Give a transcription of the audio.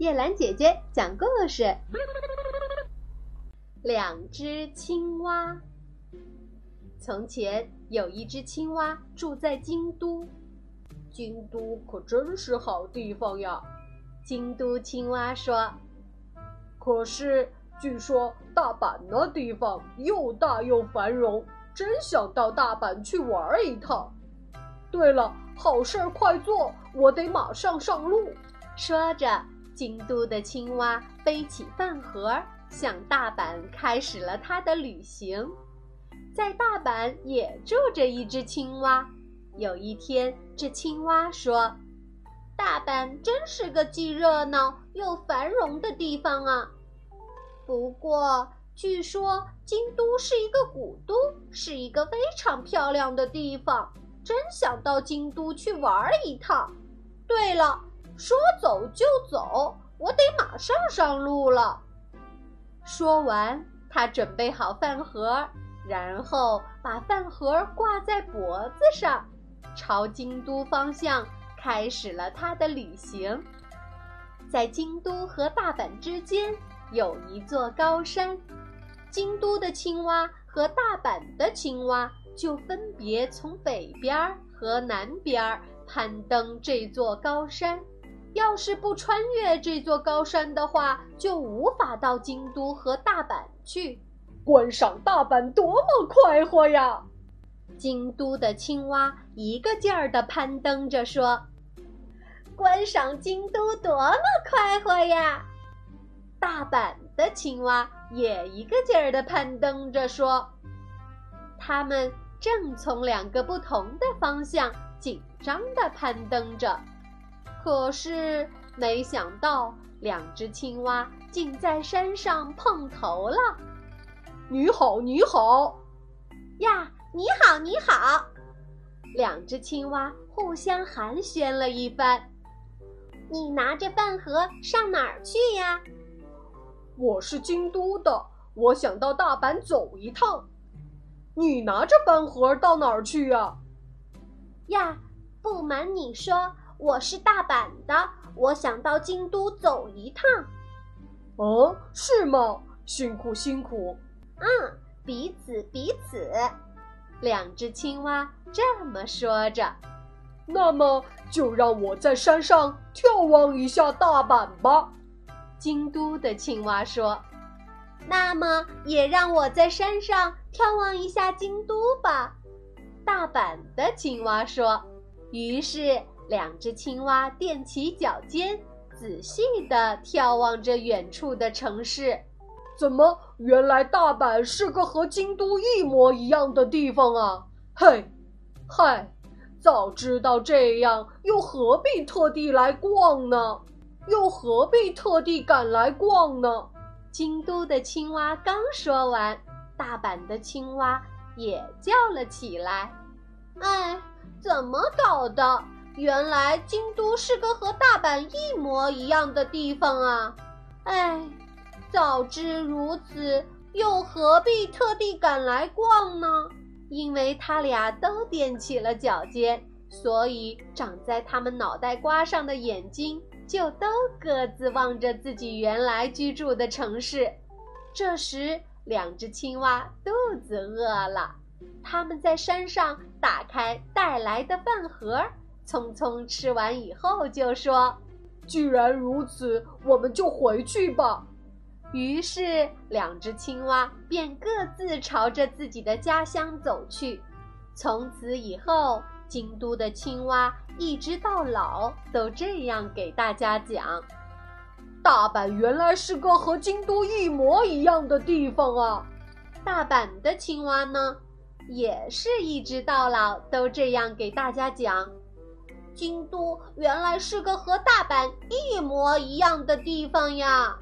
叶兰姐姐讲故事：两只青蛙。从前有一只青蛙住在京都，京都可真是好地方呀。京都青蛙说：“可是据说大阪那地方又大又繁荣，真想到大阪去玩一趟。对了，好事快做，我得马上上路。”说着。京都的青蛙背起饭盒，向大阪开始了它的旅行。在大阪也住着一只青蛙。有一天，这青蛙说：“大阪真是个既热闹又繁荣的地方啊！不过，据说京都是一个古都，是一个非常漂亮的地方。真想到京都去玩一趟。对了。”说走就走，我得马上上路了。说完，他准备好饭盒，然后把饭盒挂在脖子上，朝京都方向开始了他的旅行。在京都和大阪之间有一座高山，京都的青蛙和大阪的青蛙就分别从北边和南边攀登这座高山。要是不穿越这座高山的话，就无法到京都和大阪去观赏大阪，多么快活呀！京都的青蛙一个劲儿地攀登着说：“观赏京都多么快活呀！”大阪的青蛙也一个劲儿地攀登着说：“他们正从两个不同的方向紧张地攀登着。”可是没想到，两只青蛙竟在山上碰头了。你好，你好，呀，你好，你好。两只青蛙互相寒暄了一番。你拿着饭盒上哪儿去呀？我是京都的，我想到大阪走一趟。你拿着饭盒到哪儿去呀？呀，不瞒你说。我是大阪的，我想到京都走一趟。哦，是吗？辛苦辛苦。嗯，彼此彼此。两只青蛙这么说着。那么就让我在山上眺望一下大阪吧。京都的青蛙说。那么也让我在山上眺望一下京都吧。大阪的青蛙说。于是。两只青蛙踮起脚尖，仔细地眺望着远处的城市。怎么，原来大阪是个和京都一模一样的地方啊？嘿，嗨，早知道这样，又何必特地来逛呢？又何必特地赶来逛呢？京都的青蛙刚说完，大阪的青蛙也叫了起来：“哎，怎么搞的？”原来京都是个和大阪一模一样的地方啊！哎，早知如此，又何必特地赶来逛呢？因为他俩都踮起了脚尖，所以长在他们脑袋瓜上的眼睛就都各自望着自己原来居住的城市。这时，两只青蛙肚子饿了，他们在山上打开带来的饭盒。匆匆吃完以后，就说：“既然如此，我们就回去吧。”于是，两只青蛙便各自朝着自己的家乡走去。从此以后，京都的青蛙一直到老都这样给大家讲：“大阪原来是个和京都一模一样的地方啊！”大阪的青蛙呢，也是一直到老都这样给大家讲。京都原来是个和大阪一模一样的地方呀。